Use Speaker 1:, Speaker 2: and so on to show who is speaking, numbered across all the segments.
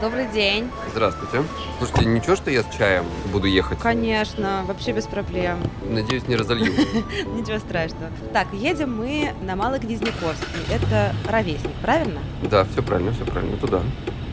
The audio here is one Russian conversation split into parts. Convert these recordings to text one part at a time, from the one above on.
Speaker 1: Добрый день.
Speaker 2: Здравствуйте. Слушайте, ничего, что я с чаем буду ехать?
Speaker 1: Конечно, вообще без проблем.
Speaker 2: Надеюсь, не разолью.
Speaker 1: Ничего страшного. Так, едем мы на Малый Гнездниковский. Это ровесник, правильно?
Speaker 2: Да, все правильно, все правильно, туда.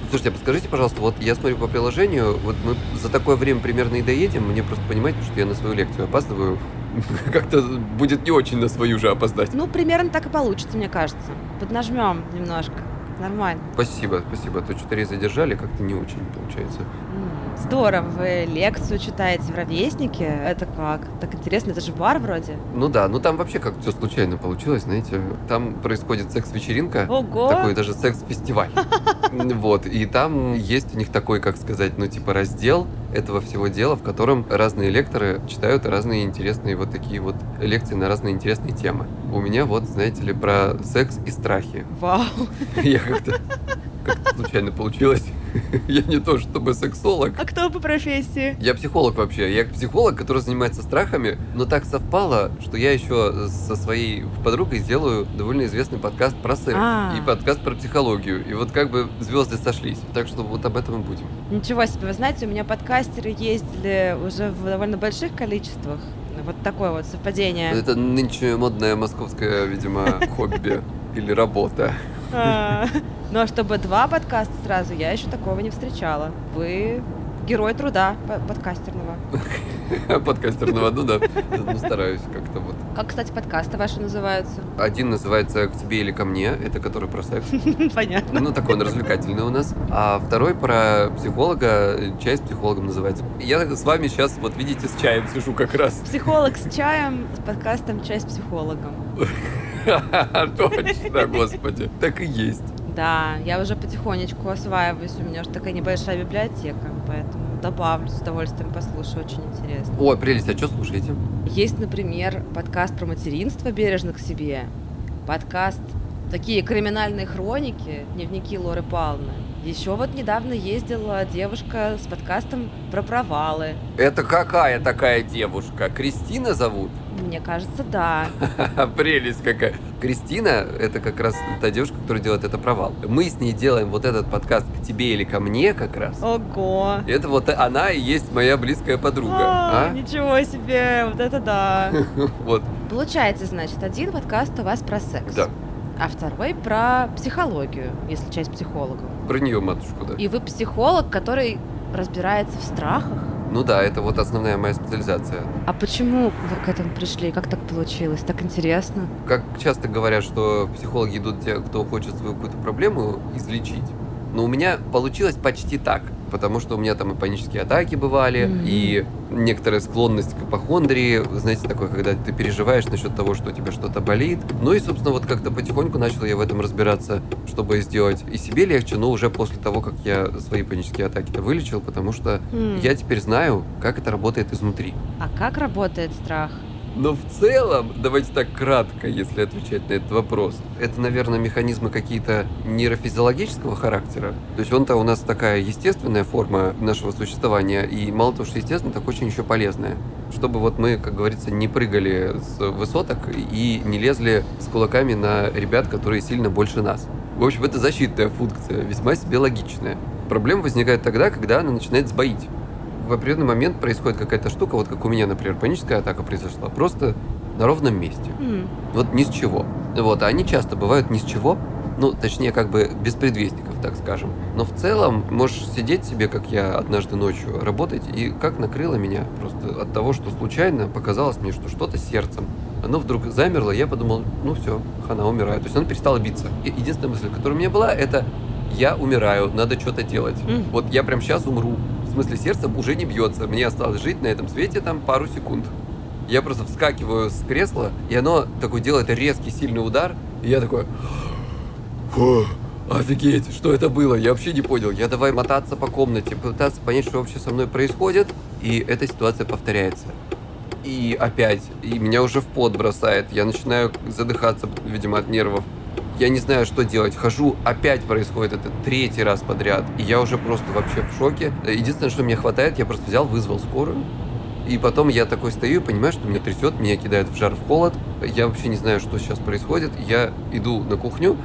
Speaker 2: Слушайте, а подскажите, пожалуйста, вот я смотрю по приложению, вот мы за такое время примерно и доедем, мне просто понимаете, что я на свою лекцию опаздываю. Как-то будет не очень на свою же опоздать.
Speaker 1: Ну, примерно так и получится, мне кажется. Поднажмем немножко. Нормально.
Speaker 2: Спасибо, спасибо. То что-то задержали, как-то не очень получается.
Speaker 1: М, Здорово, вы лекцию читаете в ровеснике. Это как? Так интересно, это же бар вроде.
Speaker 2: Ну да, ну там вообще как все случайно получилось, знаете. Там происходит секс-вечеринка.
Speaker 1: Ого!
Speaker 2: Такой даже секс-фестиваль. Вот, и там есть у них такой, как сказать, ну типа раздел этого всего дела, в котором разные лекторы читают разные интересные вот такие вот лекции на разные интересные темы. У меня вот, знаете ли, про секс и страхи.
Speaker 1: Вау!
Speaker 2: Я как-то как случайно получилось. Я не то чтобы сексолог,
Speaker 1: А кто по профессии?
Speaker 2: я психолог вообще. Я психолог, который занимается страхами, но так совпало, что я еще со своей подругой сделаю довольно известный подкаст про секс
Speaker 1: А.
Speaker 2: и подкаст про психологию. И вот как бы звезды сошлись. Так что вот об этом и будем.
Speaker 1: Ничего себе, вы знаете, у меня подкастеры ездили уже в довольно больших количествах. Вот такое вот совпадение.
Speaker 2: Это нынче модное московское, видимо, хобби или работа.
Speaker 1: А, Ну а чтобы два подкаста сразу, я еще такого не встречала. Вы герой труда по- подкастерного.
Speaker 2: Подкастерного, ну да. Ну, стараюсь как-то вот.
Speaker 1: Как, кстати, подкасты ваши называются?
Speaker 2: Один называется «К тебе или ко мне», это который про секс.
Speaker 1: Понятно.
Speaker 2: Ну, такой он развлекательный у нас. А второй про психолога, «Чай с психологом» называется. Я с вами сейчас, вот видите, с чаем сижу как раз.
Speaker 1: Психолог с чаем, с подкастом «Чай с психологом».
Speaker 2: Точно, господи. Так и есть.
Speaker 1: Да, я уже потихонечку осваиваюсь, у меня уже такая небольшая библиотека, поэтому добавлю, с удовольствием послушаю, очень интересно.
Speaker 2: Ой, прелесть, а что слушаете?
Speaker 1: Есть, например, подкаст про материнство «Бережно к себе», подкаст «Такие криминальные хроники», дневники Лоры Палны. Еще вот недавно ездила девушка с подкастом про провалы.
Speaker 2: Это какая такая девушка? Кристина зовут?
Speaker 1: Мне кажется, да.
Speaker 2: Прелесть какая. Кристина, это как раз та девушка, которая делает это провал. Мы с ней делаем вот этот подкаст к тебе или ко мне как раз.
Speaker 1: Ого!
Speaker 2: Это вот она и есть моя близкая подруга.
Speaker 1: А,
Speaker 2: А?
Speaker 1: Ничего себе, вот это да.
Speaker 2: Вот,
Speaker 1: Получается, значит, один подкаст у вас про секс,
Speaker 2: да.
Speaker 1: А второй про психологию, если часть психологов.
Speaker 2: Про нее, матушку, да.
Speaker 1: И вы психолог, который разбирается в страхах.
Speaker 2: Ну да, это вот основная моя специализация.
Speaker 1: А почему вы к этому пришли? Как так получилось? Так интересно.
Speaker 2: Как часто говорят, что психологи идут те, кто хочет свою какую-то проблему излечить. Но у меня получилось почти так. Потому что у меня там и панические атаки бывали,
Speaker 1: Мгм.
Speaker 2: и некоторая склонность к ипохондрии, знаете, такое, когда ты переживаешь насчет того, что у тебя что-то болит. Ну и, собственно, вот как-то потихоньку начал я в этом разбираться, чтобы сделать и себе легче, но уже после того, как я свои панические атаки вылечил, потому что
Speaker 1: М.
Speaker 2: я теперь знаю, как это работает изнутри.
Speaker 1: А как работает страх?
Speaker 2: Но в целом, давайте так кратко, если отвечать на этот вопрос, это, наверное, механизмы какие-то нейрофизиологического характера. То есть он-то у нас такая естественная форма нашего существования, и мало того, что естественно, так очень еще полезная. Чтобы вот мы, как говорится, не прыгали с высоток и не лезли с кулаками на ребят, которые сильно больше нас. В общем, это защитная функция, весьма себе логичная. Проблема возникает тогда, когда она начинает сбоить в определенный момент происходит какая-то штука, вот как у меня, например, паническая атака произошла, просто на ровном месте.
Speaker 1: М.
Speaker 2: Вот ни с чего. Вот, а они часто бывают ни с чего, ну, точнее, как бы без предвестников, так скажем. Но в целом можешь сидеть себе, как я однажды ночью, работать, и как накрыло меня просто от того, что случайно показалось мне, что что-то сердцем. Оно вдруг замерло, и я подумал, ну все, хана умирает. То есть оно перестало биться. И единственная мысль, которая у меня была, это я умираю, надо что-то делать.
Speaker 1: Мгм.
Speaker 2: Вот я прям сейчас умру. Смысле, сердце уже не бьется. Мне осталось жить на этом свете там пару секунд. Я просто вскакиваю с кресла, и оно такой делает резкий, сильный удар, и я такой... «Фу, Офигеть, что это было? Я вообще не понял. Я давай мотаться по комнате, пытаться понять, что вообще со мной происходит, и эта ситуация повторяется. И опять, и меня уже в пот бросает, я начинаю задыхаться, видимо, от нервов. Я не знаю, что делать. Хожу, опять происходит это третий раз подряд. И я уже просто вообще в шоке. Единственное, что мне хватает, я просто взял, вызвал скорую. И потом я такой стою и понимаю, что меня трясет, меня кидает в жар, в холод. Я вообще не знаю, что сейчас происходит. Я иду на кухню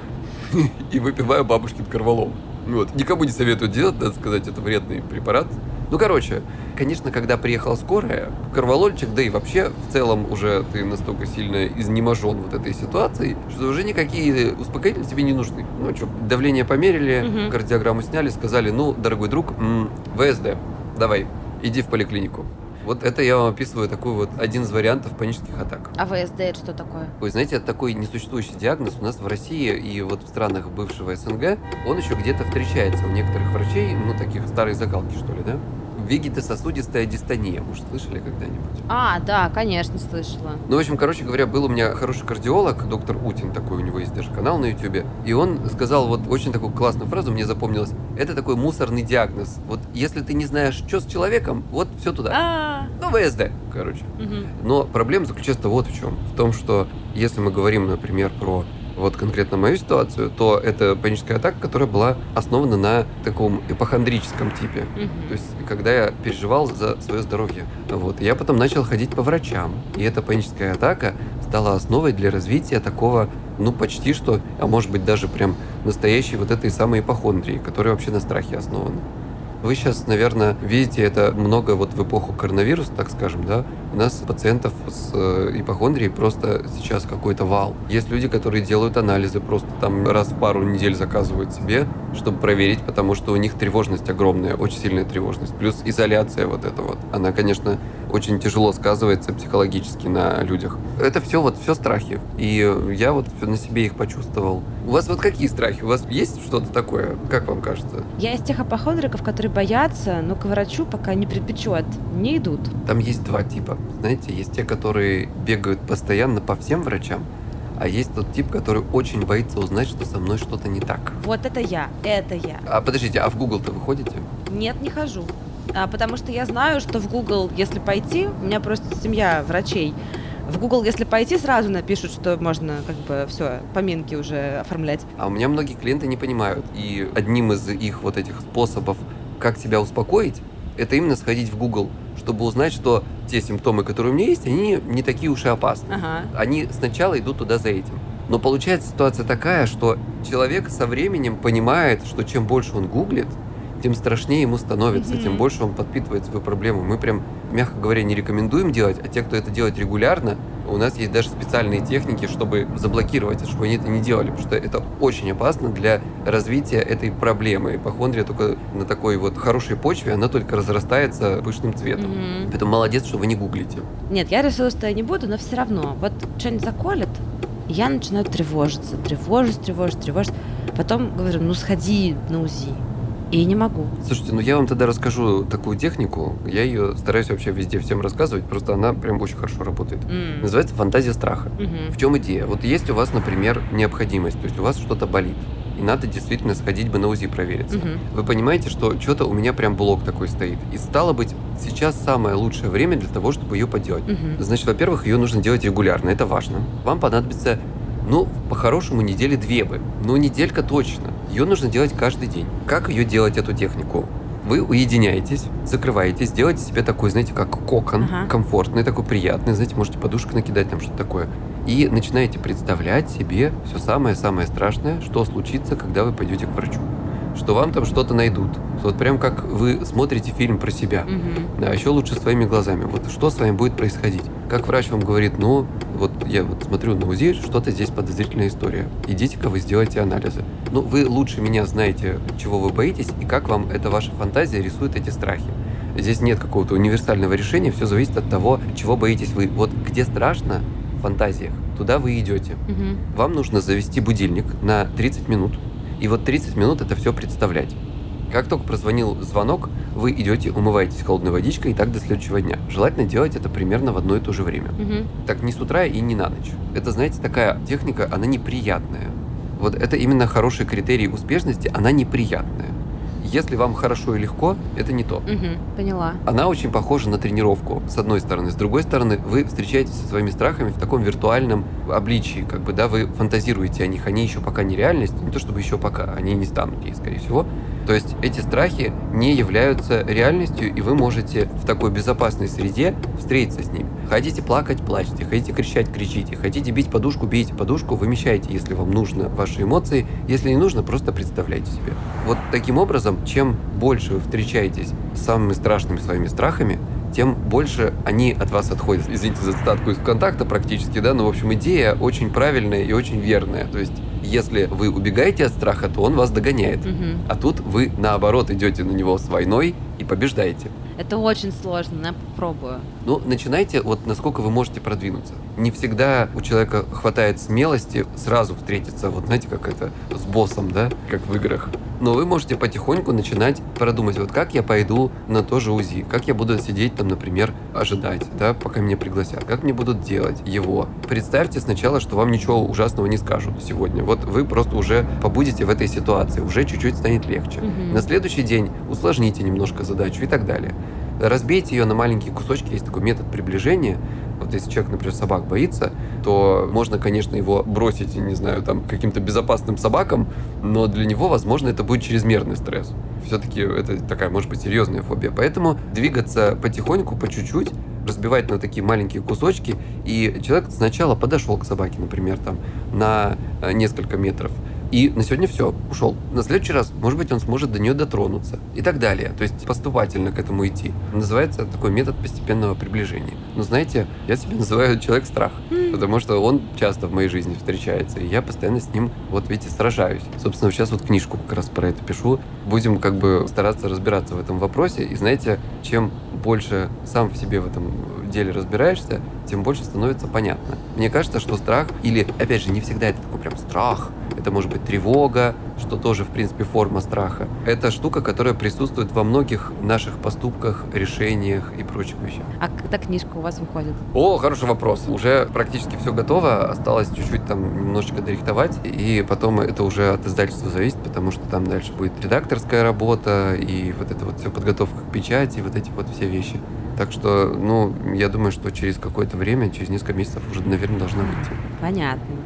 Speaker 2: и выпиваю бабушкин корвалол. Вот. Никому не советую делать, надо сказать, это вредный препарат. Ну, короче, конечно, когда приехала скорая, корвалольчик, да и вообще в целом уже ты настолько сильно изнеможен вот этой ситуацией, что уже никакие успокоительные тебе не нужны. Ну, что, давление померили,
Speaker 1: Мгм.
Speaker 2: кардиограмму сняли, сказали, ну, дорогой друг, м, ВСД, давай, иди в поликлинику. Вот это я вам описываю такой вот один из вариантов панических атак.
Speaker 1: А ВСД это что такое?
Speaker 2: Ой, знаете, это такой несуществующий диагноз у нас в России и вот в странах бывшего СНГ, он еще где-то встречается у некоторых врачей, ну, таких старой закалки, что ли, да? Вегетососудистая дистония, может, слышали когда-нибудь?
Speaker 1: А, да, конечно, слышала.
Speaker 2: Ну, в общем, короче говоря, был у меня хороший кардиолог, доктор Утин такой, у него есть даже канал на ютубе, и он сказал вот очень такую классную фразу, мне запомнилась, это такой мусорный диагноз. Вот если ты не знаешь, что с человеком, вот все туда.
Speaker 1: А,
Speaker 2: Ну, ВСД, короче.
Speaker 1: мгм.
Speaker 2: Но проблема заключается вот в чем. В том, что если мы говорим, например, про вот конкретно мою ситуацию, то это паническая атака, которая была основана на таком эпохондрическом типе.
Speaker 1: Мгм.
Speaker 2: То есть, когда я переживал за свое здоровье. Вот. Я потом начал ходить по врачам. И эта паническая атака стала основой для развития такого, ну, почти что, а может быть даже прям настоящей вот этой самой ипохондрии, которая вообще на страхе основана. Вы сейчас, наверное, видите это много вот в эпоху коронавируса, так скажем, да? У нас пациентов с э, ипохондрией просто сейчас какой-то вал. Есть люди, которые делают анализы, просто там раз в пару недель заказывают себе, чтобы проверить, потому что у них тревожность огромная, очень сильная тревожность. Плюс изоляция вот эта вот. Она, конечно, очень тяжело сказывается психологически на людях. Это все вот все страхи. И я вот на себе их почувствовал. У вас вот какие страхи? У вас есть что-то такое? Как вам кажется?
Speaker 1: Я из тех апохондриков, которые боятся, но к врачу пока не припечет, не идут.
Speaker 2: Там есть два типа. Знаете, есть те, которые бегают постоянно по всем врачам, а есть тот тип, который очень боится узнать, что со мной что-то не так.
Speaker 1: Вот это я, это я.
Speaker 2: А подождите, а в Google-то вы ходите?
Speaker 1: Нет, не хожу. А, потому что я знаю, что в Google, если пойти, у меня просто семья врачей. В Google, если пойти, сразу напишут, что можно как бы все, поминки уже оформлять.
Speaker 2: А у меня многие клиенты не понимают. И одним из их вот этих способов, как себя успокоить, это именно сходить в Google, чтобы узнать, что те симптомы, которые у меня есть, они не такие уж и опасны.
Speaker 1: Ага.
Speaker 2: Они сначала идут туда за этим. Но получается ситуация такая, что человек со временем понимает, что чем больше он гуглит, тем страшнее ему становится,
Speaker 1: Мгм.
Speaker 2: тем больше он подпитывает свою проблему. Мы прям, мягко говоря, не рекомендуем делать, а те, кто это делает регулярно, у нас есть даже специальные техники, чтобы заблокировать чтобы они это не делали, потому что это очень опасно для развития этой проблемы. Ипохондрия только на такой вот хорошей почве, она только разрастается пышным цветом.
Speaker 1: Мгм.
Speaker 2: Поэтому молодец, что вы не гуглите.
Speaker 1: Нет, я решила, что я не буду, но все равно. Вот что-нибудь заколет, я начинаю тревожиться. Тревожусь, тревожусь, тревожусь. Потом говорю, ну сходи на УЗИ. И не могу.
Speaker 2: Слушайте, ну я вам тогда расскажу такую технику. Я ее стараюсь вообще везде всем рассказывать, просто она прям очень хорошо работает.
Speaker 1: М.
Speaker 2: Называется фантазия страха.
Speaker 1: Мгм.
Speaker 2: В чем идея? Вот есть у вас, например, необходимость, то есть у вас что-то болит, и надо действительно сходить бы на УЗИ провериться.
Speaker 1: Мгм.
Speaker 2: Вы понимаете, что что-то у меня прям блок такой стоит. И стало быть, сейчас самое лучшее время для того, чтобы ее поделать.
Speaker 1: Мгм.
Speaker 2: Значит, во-первых, ее нужно делать регулярно, это важно. Вам понадобится, ну, по-хорошему, недели две бы. Ну, неделька точно. Ее нужно делать каждый день. Как ее делать, эту технику? Вы уединяетесь, закрываетесь, делаете себе такой, знаете, как кокон,
Speaker 1: Ага.
Speaker 2: комфортный, такой приятный, знаете, можете подушку накидать, там что-то такое. И начинаете представлять себе все самое-самое страшное, что случится, когда вы пойдете к врачу. Что вам там что-то найдут. Вот прям как вы смотрите фильм про себя.
Speaker 1: Мгм.
Speaker 2: Да, еще лучше своими глазами. Вот что с вами будет происходить? Как врач вам говорит, ну, вот я вот смотрю на УЗИ, что-то здесь подозрительная история. Идите-ка вы сделайте анализы. Ну, вы лучше меня знаете, чего вы боитесь и как вам эта ваша фантазия рисует эти страхи. Здесь нет какого-то универсального решения, все зависит от того, чего боитесь вы. Вот где страшно в фантазиях, туда вы идете.
Speaker 1: Мгм.
Speaker 2: Вам нужно завести будильник на 30 минут. И вот 30 минут это все представлять. Как только прозвонил звонок, вы идете, умываетесь холодной водичкой и так до следующего дня. Желательно делать это примерно в одно и то же время.
Speaker 1: Мгм.
Speaker 2: Так не с утра и не на ночь. Это, знаете, такая техника, она неприятная. Вот это именно хороший критерий успешности, она неприятная. Если вам хорошо и легко, это не то.
Speaker 1: Мгм. Поняла.
Speaker 2: Она очень похожа на тренировку, с одной стороны. С другой стороны, вы встречаетесь со своими страхами в таком виртуальном обличии, как бы, да, вы фантазируете о них, они еще пока не реальность, не то чтобы еще пока, они не станут ей, скорее всего. То есть эти страхи не являются реальностью, и вы можете в такой безопасной среде встретиться с ними. Хотите плакать, плачьте, хотите кричать, кричите, хотите бить подушку, бейте подушку, вымещайте, если вам нужно ваши эмоции, если не нужно, просто представляйте себе. Вот таким образом, чем больше вы встречаетесь с самыми страшными своими страхами, тем больше они от вас отходят. Извините за цитатку из ВКонтакта практически, да, но, в общем, идея очень правильная и очень верная. То есть, если вы убегаете от страха, то он вас догоняет.
Speaker 1: Угу.
Speaker 2: А тут вы, наоборот, идете на него с войной и побеждаете.
Speaker 1: Это очень сложно, но я попробую.
Speaker 2: Ну, начинайте, вот насколько вы можете продвинуться. Не всегда у человека хватает смелости сразу встретиться, вот знаете, как это, с боссом, да, как в играх. Но вы можете потихоньку начинать продумать, вот как я пойду на то же УЗИ, как я буду сидеть там, например, ожидать, да, пока меня пригласят, как мне будут делать его. Представьте сначала, что вам ничего ужасного не скажут сегодня. Вот вы просто уже побудете в этой ситуации, уже чуть-чуть станет легче.
Speaker 1: Мгм.
Speaker 2: На следующий день усложните немножко задачу и так далее. Разбейте ее на маленькие кусочки, есть такой метод приближения. Вот если человек, например, собак боится, то можно, конечно, его бросить, не знаю, там, каким-то безопасным собакам, но для него, возможно, это будет чрезмерный стресс. Все-таки это такая, может быть, серьезная фобия. Поэтому двигаться потихоньку, по чуть-чуть, разбивать на такие маленькие кусочки, и человек сначала подошел к собаке, например, там, на э, несколько метров, и на сегодня все, ушел. На следующий раз, может быть, он сможет до нее дотронуться. И так далее. То есть поступательно к этому идти. Называется такой метод постепенного приближения. Но знаете, я себя называю человек-страх. Потому что он часто в моей жизни встречается. И я постоянно с ним, вот видите, сражаюсь. Собственно, сейчас вот книжку как раз про это пишу. Будем как бы стараться разбираться в этом вопросе. И знаете, чем больше сам в себе в этом деле разбираешься, тем больше становится понятно. Мне кажется, что страх, или, опять же, не всегда это такой прям страх, это может быть тревога, что тоже, в принципе, форма страха. Это штука, которая присутствует во многих наших поступках, решениях и прочих вещах.
Speaker 1: А когда книжка у вас выходит?
Speaker 2: О, хороший вопрос. Уже практически все готово, осталось чуть-чуть там немножечко дорихтовать, и потом это уже от издательства зависит, потому что там дальше будет редакторская работа, и вот это вот все подготовка к печати, вот эти вот все вещи. Так что, ну, я думаю, что через какое-то время, через несколько месяцев уже, наверное, должна выйти.
Speaker 1: Понятно.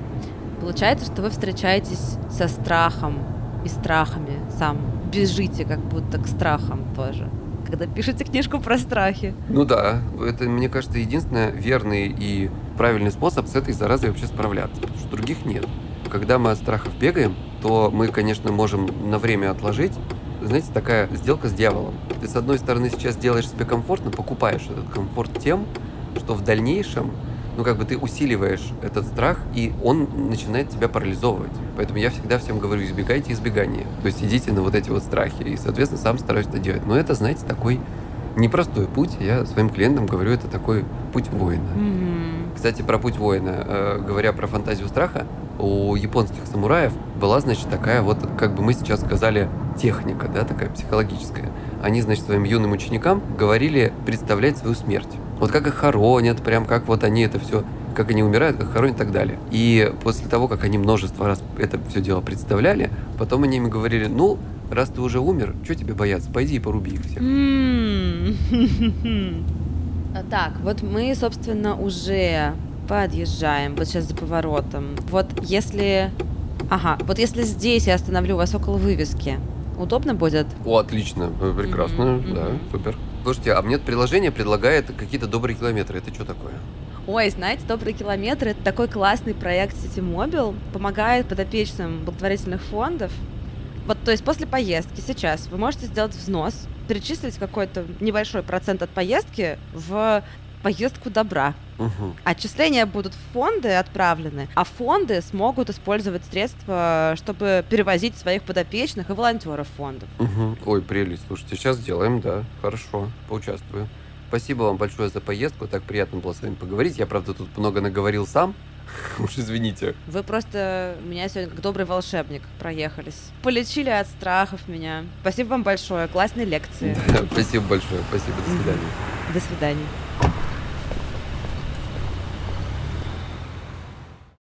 Speaker 1: Получается, что вы встречаетесь со страхом и страхами сам. Бежите как будто к страхам тоже. Когда пишете книжку про страхи.
Speaker 2: Ну да, это, мне кажется, единственный верный и правильный способ с этой заразой вообще справляться, потому что других нет. Когда мы от страхов бегаем, то мы, конечно, можем на время отложить. Знаете, такая сделка с дьяволом. Ты, с одной стороны, сейчас делаешь себе комфортно, покупаешь этот комфорт тем, что в дальнейшем ну, как бы ты усиливаешь этот страх, и он начинает тебя парализовывать. Поэтому я всегда всем говорю, избегайте избегания. То есть идите на вот эти вот страхи. И, соответственно, сам стараюсь это делать. Но это, знаете, такой непростой путь. Я своим клиентам говорю, это такой путь воина.
Speaker 1: Мгм.
Speaker 2: Кстати, про путь воина. Э, говоря про фантазию страха, у японских самураев была, значит, такая вот, как бы мы сейчас сказали, техника, да, такая психологическая. Они, значит, своим юным ученикам говорили представлять свою смерть. Вот как их хоронят, прям как вот они это все, как они умирают, как хоронят и так далее. И после того, как они множество раз это все дело представляли, потом они им говорили, ну, раз ты уже умер, что тебе бояться, пойди и поруби их всех.
Speaker 1: Так, вот мы, собственно, уже подъезжаем, вот сейчас за поворотом. Вот если... Ага, вот если здесь я остановлю вас около вывески, удобно будет?
Speaker 2: О, отлично, прекрасно,
Speaker 1: Мгм,
Speaker 2: да, супер. Слушайте, а мне приложение предлагает какие-то добрые километры. Это что такое?
Speaker 1: Ой, знаете, «Добрые километры» — это такой классный проект City Mobile, помогает подопечным благотворительных фондов. Вот, то есть после поездки сейчас вы можете сделать взнос, перечислить какой-то небольшой процент от поездки в поездку добра.
Speaker 2: Мгм.
Speaker 1: Отчисления будут в фонды отправлены, а фонды смогут использовать средства, чтобы перевозить своих подопечных и волонтеров фондов.
Speaker 2: Мгм. Ой, прелесть. Слушайте, сейчас сделаем, да. Хорошо, поучаствую. Спасибо вам большое за поездку. Так приятно было с вами поговорить. Я, правда, тут много наговорил сам. Уж извините.
Speaker 1: Вы просто меня сегодня как добрый волшебник проехались. Полечили от страхов меня. Спасибо вам большое. Классные лекции.
Speaker 2: Спасибо большое. Спасибо. До свидания.
Speaker 1: До свидания.